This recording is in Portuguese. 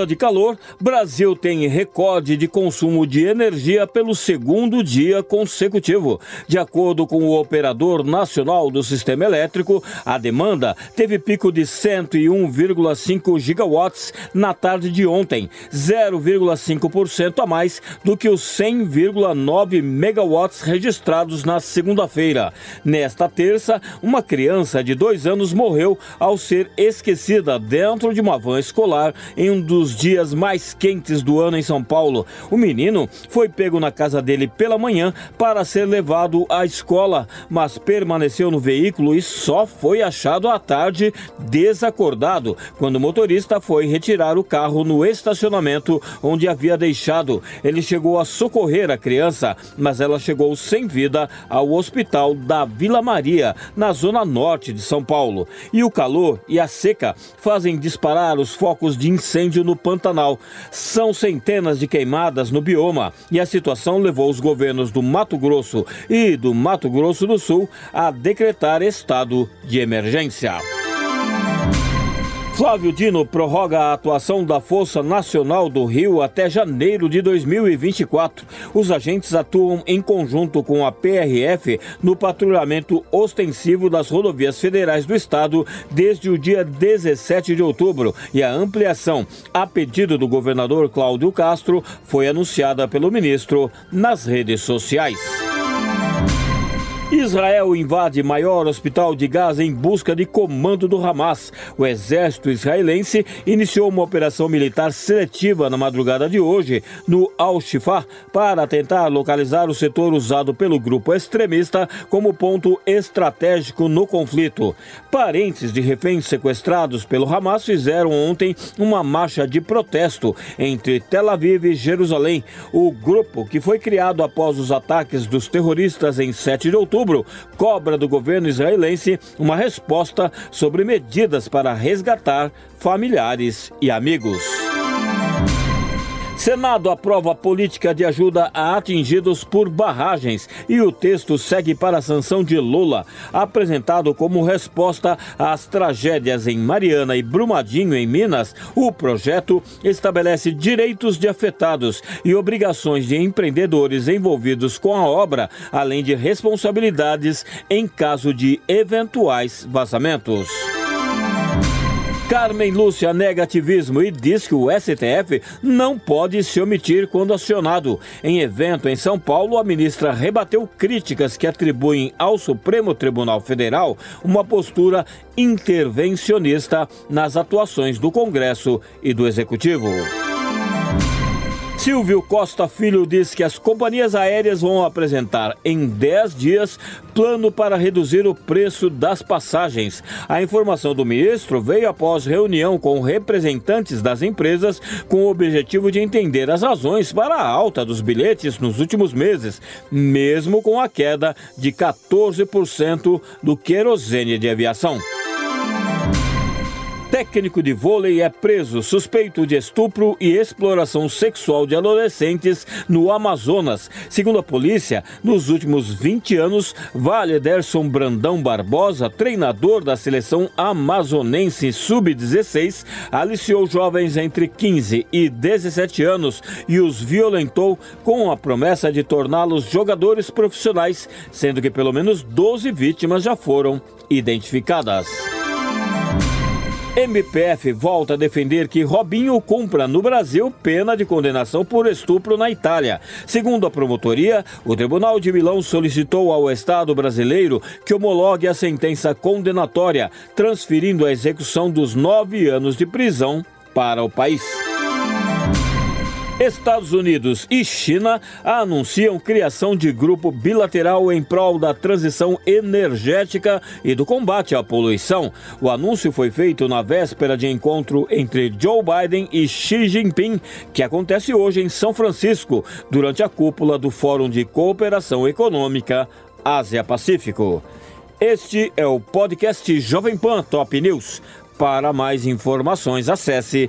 Onda de calor, Brasil tem recorde de consumo de energia pelo segundo dia consecutivo. De acordo com o operador nacional do sistema elétrico, a demanda teve pico de 101,5 gigawatts na tarde de ontem, 0,5% a mais do que os 100,9 megawatts registrados na segunda-feira. Nesta terça, uma criança de dois anos morreu ao ser esquecida dentro de uma van escolar em um dos dias mais quentes do ano em São Paulo. O menino foi pego na casa dele pela manhã para ser levado à escola, mas permaneceu no veículo e só foi achado à tarde desacordado quando o motorista foi retirar o carro no estacionamento onde havia deixado. Ele chegou a socorrer a criança, mas ela chegou sem vida ao hospital da Vila Maria, na zona norte de São Paulo. E o calor e a seca fazem disparar os focos de incêndio no Pantanal. São centenas de queimadas no bioma e a situação levou os governos do Mato Grosso e do Mato Grosso do Sul a decretar estado de emergência. Flávio Dino prorroga a atuação da Força Nacional do Rio até janeiro de 2024. Os agentes atuam em conjunto com a PRF no patrulhamento ostensivo das rodovias federais do estado desde o dia 17 de outubro e a ampliação, a pedido do governador Cláudio Castro, foi anunciada pelo ministro nas redes sociais. Israel invade maior hospital de Gaza em busca de comando do Hamas. O exército israelense iniciou uma operação militar seletiva na madrugada de hoje no Al-Shifa para tentar localizar o setor usado pelo grupo extremista como ponto estratégico no conflito. Parentes de reféns sequestrados pelo Hamas fizeram ontem uma marcha de protesto entre Tel Aviv e Jerusalém. O grupo, que foi criado após os ataques dos terroristas em 7 de outubro, outubro, cobra do governo israelense uma resposta sobre medidas para resgatar familiares e amigos. Senado aprova política de ajuda a atingidos por barragens e o texto segue para a sanção de Lula, apresentado como resposta às tragédias em Mariana e Brumadinho, em Minas. O projeto estabelece direitos de afetados e obrigações de empreendedores envolvidos com a obra, além de responsabilidades em caso de eventuais vazamentos. Carmen Lúcia nega ativismo e diz que o STF não pode se omitir quando acionado. Em evento em São Paulo, a ministra rebateu críticas que atribuem ao Supremo Tribunal Federal uma postura intervencionista nas atuações do Congresso e do Executivo. Silvio Costa Filho diz que as companhias aéreas vão apresentar em 10 dias plano para reduzir o preço das passagens. A informação do ministro veio após reunião com representantes das empresas com o objetivo de entender as razões para a alta dos bilhetes nos últimos meses, mesmo com a queda de 14% do querosene de aviação. Técnico de vôlei é preso suspeito de estupro e exploração sexual de adolescentes no Amazonas. Segundo a polícia, nos últimos 20 anos, Vale Derson Brandão Barbosa, treinador da seleção amazonense sub-16, aliciou jovens entre 15 e 17 anos e os violentou com a promessa de torná-los jogadores profissionais, sendo que pelo menos 12 vítimas já foram identificadas. MPF volta a defender que Robinho cumpra no Brasil pena de condenação por estupro na Itália. Segundo a promotoria, o Tribunal de Milão solicitou ao Estado brasileiro que homologue a sentença condenatória, transferindo a execução dos nove anos de prisão para o país. Estados Unidos e China anunciam criação de grupo bilateral em prol da transição energética e do combate à poluição. O anúncio foi feito na véspera de encontro entre Joe Biden e Xi Jinping, que acontece hoje em São Francisco, durante a cúpula do Fórum de Cooperação Econômica Ásia-Pacífico. Este é o podcast Jovem Pan Top News. Para mais informações, acesse